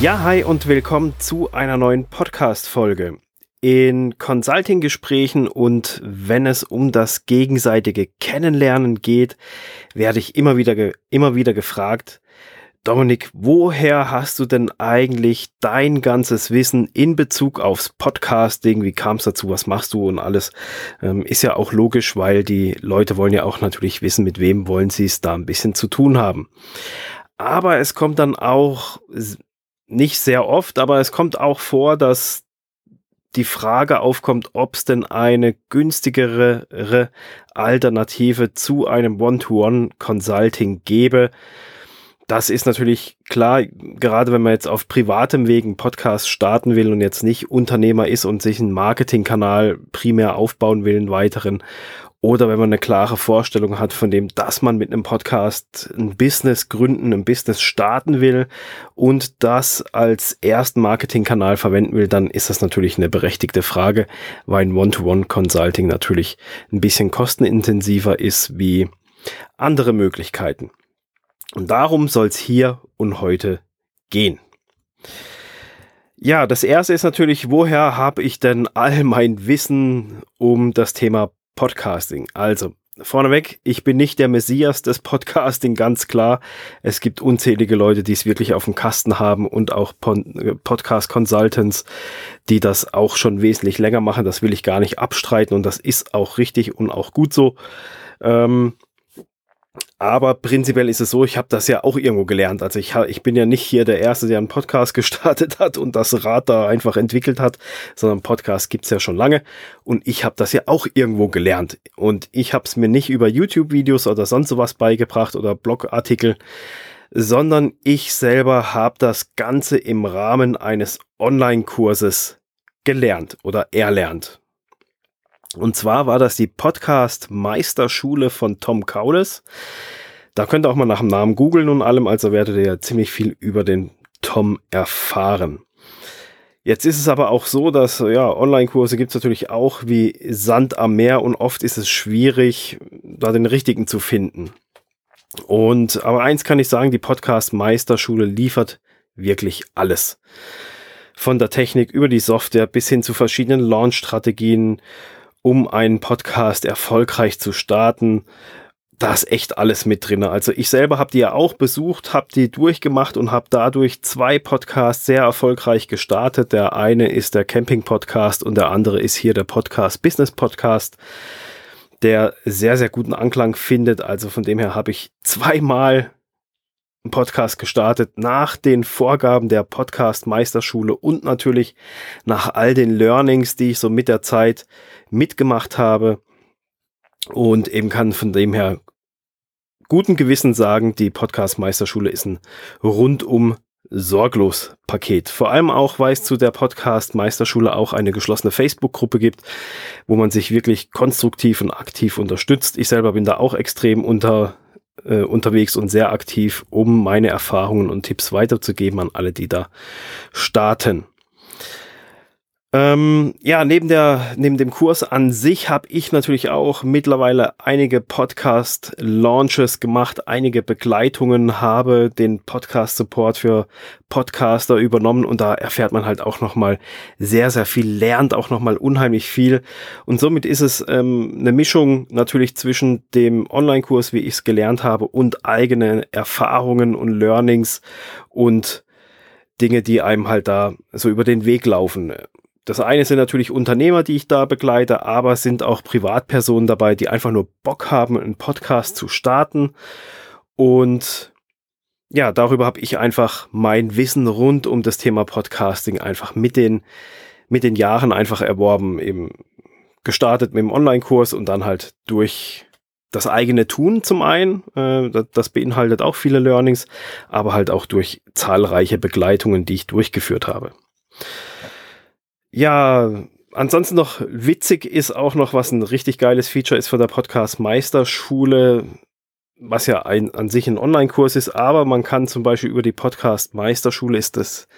Ja, hi und willkommen zu einer neuen Podcast-Folge. In Consulting-Gesprächen und wenn es um das gegenseitige Kennenlernen geht, werde ich immer wieder, immer wieder gefragt, Dominik, woher hast du denn eigentlich dein ganzes Wissen in Bezug aufs Podcasting? Wie kam es dazu? Was machst du und alles? Ähm, ist ja auch logisch, weil die Leute wollen ja auch natürlich wissen, mit wem wollen sie es da ein bisschen zu tun haben. Aber es kommt dann auch nicht sehr oft, aber es kommt auch vor, dass die Frage aufkommt, ob es denn eine günstigere Alternative zu einem One-to-One-Consulting gäbe. Das ist natürlich klar, gerade wenn man jetzt auf privatem Wegen Podcast starten will und jetzt nicht Unternehmer ist und sich einen Marketingkanal primär aufbauen will, einen weiteren oder wenn man eine klare Vorstellung hat von dem, dass man mit einem Podcast ein Business gründen, ein Business starten will und das als ersten Marketingkanal verwenden will, dann ist das natürlich eine berechtigte Frage, weil ein One-to-One-Consulting natürlich ein bisschen kostenintensiver ist wie andere Möglichkeiten. Und darum soll es hier und heute gehen. Ja, das erste ist natürlich, woher habe ich denn all mein Wissen um das Thema Podcasting. Also, vorneweg, ich bin nicht der Messias des Podcasting, ganz klar. Es gibt unzählige Leute, die es wirklich auf dem Kasten haben und auch Podcast Consultants, die das auch schon wesentlich länger machen. Das will ich gar nicht abstreiten und das ist auch richtig und auch gut so. Ähm, aber prinzipiell ist es so, ich habe das ja auch irgendwo gelernt. Also ich, ich bin ja nicht hier der Erste, der einen Podcast gestartet hat und das Rad da einfach entwickelt hat, sondern Podcast gibt's ja schon lange. Und ich habe das ja auch irgendwo gelernt. Und ich habe es mir nicht über YouTube-Videos oder sonst sowas beigebracht oder Blogartikel, sondern ich selber habe das Ganze im Rahmen eines Online-Kurses gelernt oder erlernt. Und zwar war das die Podcast Meisterschule von Tom Kaules. Da könnt ihr auch mal nach dem Namen googeln und allem, also werdet ihr ja ziemlich viel über den Tom erfahren. Jetzt ist es aber auch so, dass ja, Online-Kurse gibt es natürlich auch wie Sand am Meer und oft ist es schwierig, da den richtigen zu finden. Und aber eins kann ich sagen, die Podcast Meisterschule liefert wirklich alles. Von der Technik über die Software bis hin zu verschiedenen Launch-Strategien, um einen Podcast erfolgreich zu starten. Da ist echt alles mit drin. Also ich selber habe die ja auch besucht, habe die durchgemacht und habe dadurch zwei Podcasts sehr erfolgreich gestartet. Der eine ist der Camping Podcast und der andere ist hier der Podcast Business Podcast, der sehr, sehr guten Anklang findet. Also von dem her habe ich zweimal einen Podcast gestartet nach den Vorgaben der Podcast Meisterschule und natürlich nach all den Learnings, die ich so mit der Zeit mitgemacht habe und eben kann von dem her guten Gewissen sagen, die Podcast Meisterschule ist ein rundum sorglos Paket. Vor allem auch, weil es zu der Podcast Meisterschule auch eine geschlossene Facebook-Gruppe gibt, wo man sich wirklich konstruktiv und aktiv unterstützt. Ich selber bin da auch extrem unter äh, unterwegs und sehr aktiv, um meine Erfahrungen und Tipps weiterzugeben an alle, die da starten. Ähm, ja, neben der, neben dem Kurs an sich habe ich natürlich auch mittlerweile einige Podcast-Launches gemacht, einige Begleitungen, habe den Podcast-Support für Podcaster übernommen und da erfährt man halt auch nochmal sehr, sehr viel, lernt auch nochmal unheimlich viel und somit ist es ähm, eine Mischung natürlich zwischen dem Online-Kurs, wie ich es gelernt habe und eigene Erfahrungen und Learnings und Dinge, die einem halt da so über den Weg laufen. Das eine sind natürlich Unternehmer, die ich da begleite, aber sind auch Privatpersonen dabei, die einfach nur Bock haben, einen Podcast zu starten. Und ja, darüber habe ich einfach mein Wissen rund um das Thema Podcasting einfach mit den, mit den Jahren einfach erworben, eben gestartet mit dem Online-Kurs und dann halt durch das eigene Tun zum einen, äh, das beinhaltet auch viele Learnings, aber halt auch durch zahlreiche Begleitungen, die ich durchgeführt habe. Ja, ansonsten noch witzig ist auch noch, was ein richtig geiles Feature ist von der Podcast Meisterschule, was ja ein, an sich ein Online-Kurs ist, aber man kann zum Beispiel über die Podcast Meisterschule ist das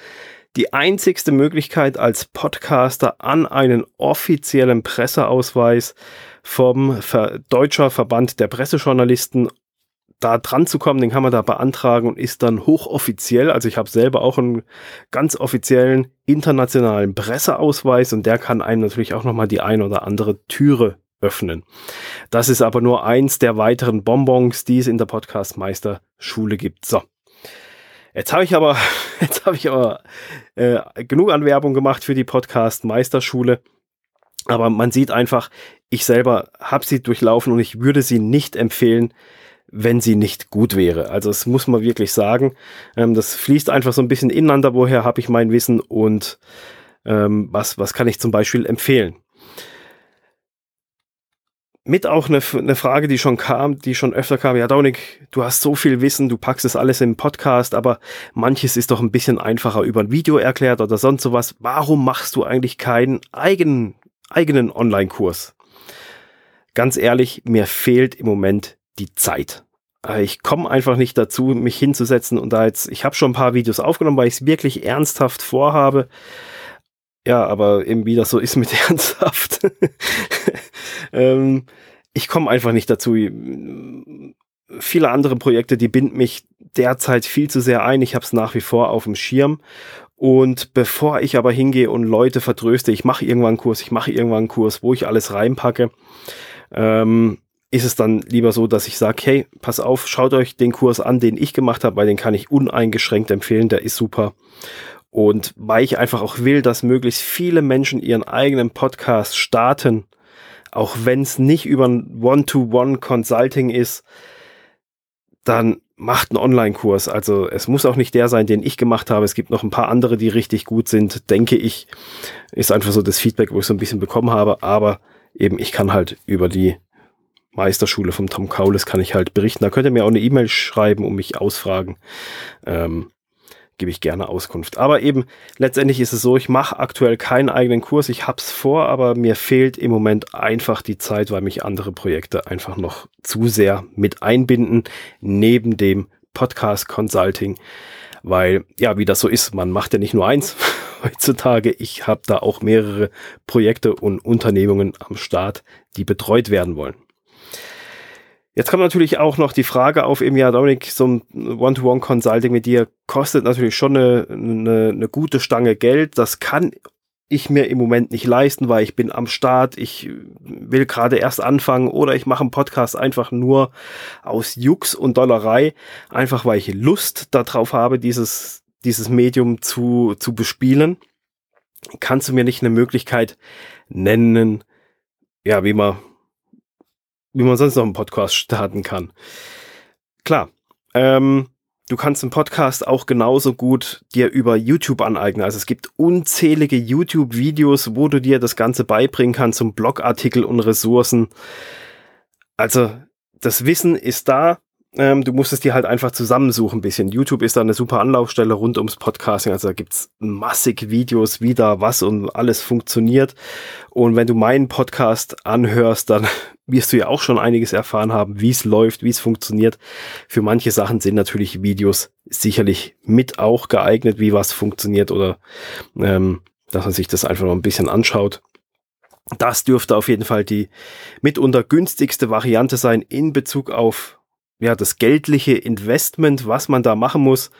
die einzigste Möglichkeit als Podcaster an einen offiziellen Presseausweis vom Ver Deutscher Verband der Pressejournalisten da dran zu kommen, den kann man da beantragen und ist dann hochoffiziell. Also ich habe selber auch einen ganz offiziellen internationalen Presseausweis und der kann einem natürlich auch nochmal die ein oder andere Türe öffnen. Das ist aber nur eins der weiteren Bonbons, die es in der Podcast Meister Schule gibt. So. Jetzt habe ich aber, jetzt habe ich aber äh, genug an Werbung gemacht für die Podcast Meisterschule. Aber man sieht einfach, ich selber habe sie durchlaufen und ich würde sie nicht empfehlen, wenn sie nicht gut wäre. Also das muss man wirklich sagen. Ähm, das fließt einfach so ein bisschen ineinander. Woher habe ich mein Wissen und ähm, was, was kann ich zum Beispiel empfehlen? Mit auch eine, eine Frage, die schon kam, die schon öfter kam. Ja, Dominik, du hast so viel Wissen, du packst es alles im Podcast, aber manches ist doch ein bisschen einfacher über ein Video erklärt oder sonst sowas. Warum machst du eigentlich keinen eigenen, eigenen Online-Kurs? Ganz ehrlich, mir fehlt im Moment die Zeit. Äh, ich komme einfach nicht dazu, mich hinzusetzen und da jetzt, ich habe schon ein paar Videos aufgenommen, weil ich es wirklich ernsthaft vorhabe. Ja, aber eben wie das so ist mit ernsthaft. ähm, ich komme einfach nicht dazu. Viele andere Projekte, die binden mich derzeit viel zu sehr ein. Ich habe es nach wie vor auf dem Schirm. Und bevor ich aber hingehe und Leute vertröste, ich mache irgendwann einen Kurs, ich mache irgendwann einen Kurs, wo ich alles reinpacke, ähm, ist es dann lieber so, dass ich sage, hey, pass auf, schaut euch den Kurs an, den ich gemacht habe, weil den kann ich uneingeschränkt empfehlen, der ist super. Und weil ich einfach auch will, dass möglichst viele Menschen ihren eigenen Podcast starten, auch wenn es nicht über ein One-to-One-Consulting ist, dann macht einen Online-Kurs. Also es muss auch nicht der sein, den ich gemacht habe. Es gibt noch ein paar andere, die richtig gut sind, denke ich. Ist einfach so das Feedback, wo ich so ein bisschen bekommen habe. Aber eben, ich kann halt über die Meisterschule vom Tom Kaules kann ich halt berichten. Da könnt ihr mir auch eine E-Mail schreiben und mich ausfragen. Ähm, gebe ich gerne Auskunft. Aber eben, letztendlich ist es so, ich mache aktuell keinen eigenen Kurs. Ich hab's vor, aber mir fehlt im Moment einfach die Zeit, weil mich andere Projekte einfach noch zu sehr mit einbinden, neben dem Podcast Consulting. Weil, ja, wie das so ist, man macht ja nicht nur eins heutzutage. Ich habe da auch mehrere Projekte und Unternehmungen am Start, die betreut werden wollen. Jetzt kommt natürlich auch noch die Frage auf, eben ja, Dominik, so ein One-to-One-Consulting mit dir kostet natürlich schon eine, eine, eine gute Stange Geld. Das kann ich mir im Moment nicht leisten, weil ich bin am Start, ich will gerade erst anfangen oder ich mache einen Podcast einfach nur aus Jux und Dollerei, einfach weil ich Lust darauf habe, dieses, dieses Medium zu, zu bespielen. Kannst du mir nicht eine Möglichkeit nennen, ja, wie man wie man sonst noch einen Podcast starten kann. Klar, ähm, du kannst einen Podcast auch genauso gut dir über YouTube aneignen. Also es gibt unzählige YouTube-Videos, wo du dir das Ganze beibringen kannst, zum Blogartikel und Ressourcen. Also das Wissen ist da. Ähm, du musst es dir halt einfach zusammensuchen ein bisschen. YouTube ist da eine super Anlaufstelle rund ums Podcasting. Also da gibt's massig Videos, wie da was und alles funktioniert. Und wenn du meinen Podcast anhörst, dann wirst du ja auch schon einiges erfahren haben, wie es läuft, wie es funktioniert. Für manche Sachen sind natürlich Videos sicherlich mit auch geeignet, wie was funktioniert oder ähm, dass man sich das einfach noch ein bisschen anschaut. Das dürfte auf jeden Fall die mitunter günstigste Variante sein in Bezug auf ja, das geldliche Investment, was man da machen muss.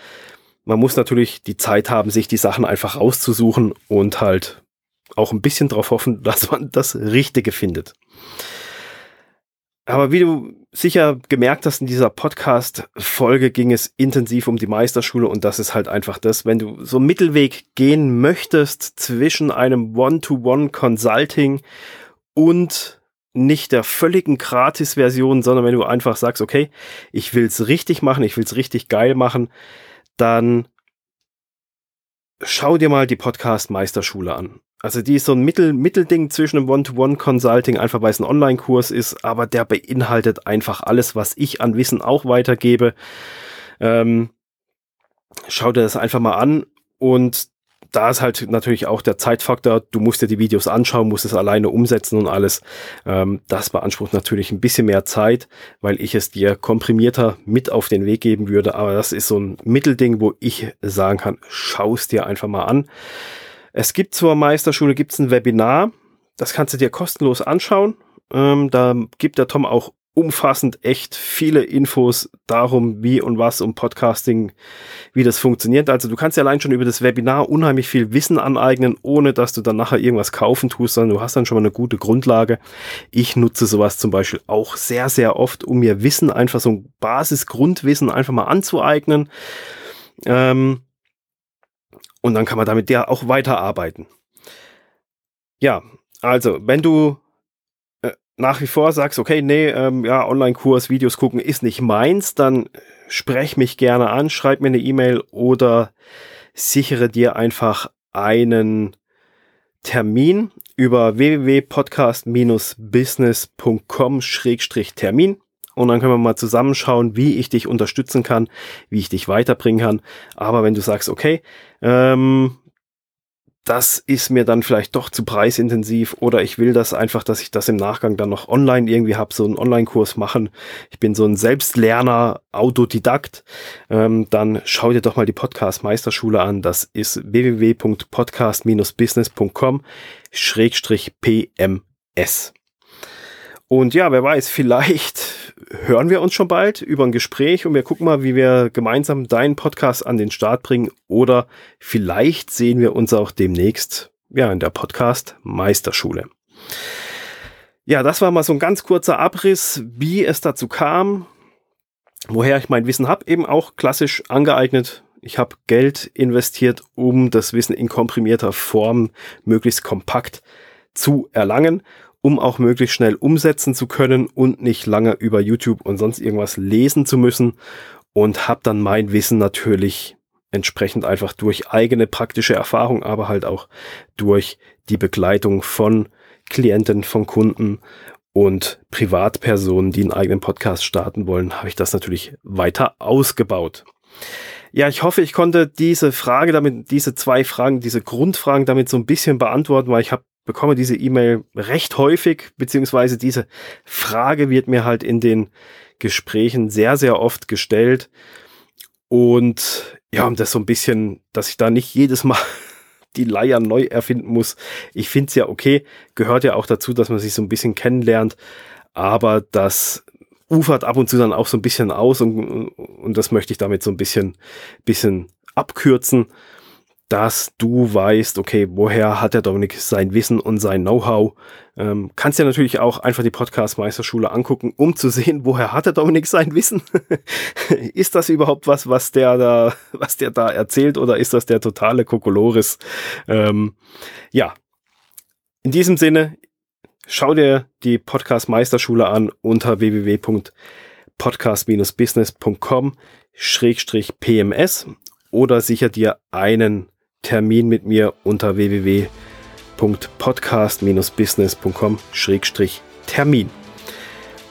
Man muss natürlich die Zeit haben, sich die Sachen einfach auszusuchen und halt auch ein bisschen darauf hoffen, dass man das Richtige findet. Aber wie du sicher gemerkt hast in dieser Podcast-Folge ging es intensiv um die Meisterschule und das ist halt einfach das, wenn du so einen Mittelweg gehen möchtest zwischen einem One-to-One-Consulting und nicht der völligen Gratis-Version, sondern wenn du einfach sagst, okay, ich will's richtig machen, ich will's richtig geil machen, dann schau dir mal die Podcast-Meisterschule an. Also die ist so ein Mittel, Mittelding zwischen einem One-to-One-Consulting, einfach weil es ein Online-Kurs ist, aber der beinhaltet einfach alles, was ich an Wissen auch weitergebe. Ähm, schau dir das einfach mal an und da ist halt natürlich auch der Zeitfaktor, du musst dir die Videos anschauen, musst es alleine umsetzen und alles. Ähm, das beansprucht natürlich ein bisschen mehr Zeit, weil ich es dir komprimierter mit auf den Weg geben würde. Aber das ist so ein Mittelding, wo ich sagen kann, schau es dir einfach mal an. Es gibt zur Meisterschule gibt's ein Webinar, das kannst du dir kostenlos anschauen. Ähm, da gibt der Tom auch umfassend echt viele Infos darum, wie und was um Podcasting, wie das funktioniert. Also du kannst ja allein schon über das Webinar unheimlich viel Wissen aneignen, ohne dass du dann nachher irgendwas kaufen tust, sondern du hast dann schon mal eine gute Grundlage. Ich nutze sowas zum Beispiel auch sehr, sehr oft, um mir Wissen, einfach so ein Basisgrundwissen einfach mal anzueignen. Ähm, und dann kann man damit ja auch weiterarbeiten. Ja, also wenn du nach wie vor sagst, okay, nee, ähm, ja, Online-Kurs, Videos gucken ist nicht meins, dann sprech mich gerne an, schreib mir eine E-Mail oder sichere dir einfach einen Termin über www.podcast-business.com-termin und dann können wir mal zusammenschauen, wie ich dich unterstützen kann, wie ich dich weiterbringen kann. Aber wenn du sagst, okay, ähm, das ist mir dann vielleicht doch zu preisintensiv oder ich will das einfach, dass ich das im Nachgang dann noch online irgendwie habe, so einen Online-Kurs machen. Ich bin so ein Selbstlerner, Autodidakt. Ähm, dann schau dir doch mal die Podcast Meisterschule an. Das ist www.podcast-business.com Schrägstrich PMS. Und ja, wer weiß, vielleicht hören wir uns schon bald über ein Gespräch und wir gucken mal, wie wir gemeinsam deinen Podcast an den Start bringen. Oder vielleicht sehen wir uns auch demnächst ja, in der Podcast Meisterschule. Ja, das war mal so ein ganz kurzer Abriss, wie es dazu kam, woher ich mein Wissen habe, eben auch klassisch angeeignet. Ich habe Geld investiert, um das Wissen in komprimierter Form möglichst kompakt zu erlangen um auch möglichst schnell umsetzen zu können und nicht lange über YouTube und sonst irgendwas lesen zu müssen und habe dann mein Wissen natürlich entsprechend einfach durch eigene praktische Erfahrung, aber halt auch durch die Begleitung von Klienten, von Kunden und Privatpersonen, die einen eigenen Podcast starten wollen, habe ich das natürlich weiter ausgebaut. Ja, ich hoffe, ich konnte diese Frage damit, diese zwei Fragen, diese Grundfragen damit so ein bisschen beantworten, weil ich habe bekomme diese E-Mail recht häufig, beziehungsweise diese Frage wird mir halt in den Gesprächen sehr, sehr oft gestellt. Und ja, um das so ein bisschen, dass ich da nicht jedes Mal die Leier neu erfinden muss. Ich finde es ja okay, gehört ja auch dazu, dass man sich so ein bisschen kennenlernt, aber das ufert ab und zu dann auch so ein bisschen aus und, und das möchte ich damit so ein bisschen, bisschen abkürzen dass du weißt, okay, woher hat der Dominik sein Wissen und sein Know-how. Ähm, kannst ja natürlich auch einfach die Podcast-Meisterschule angucken, um zu sehen, woher hat der Dominik sein Wissen. ist das überhaupt was, was der da, was der da erzählt oder ist das der totale Kokolores? Ähm, ja. In diesem Sinne, schau dir die Podcast-Meisterschule an unter www.podcast-business.com PMS oder sicher dir einen Termin mit mir unter www.podcast-business.com-termin.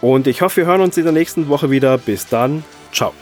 Und ich hoffe, wir hören uns in der nächsten Woche wieder. Bis dann. Ciao.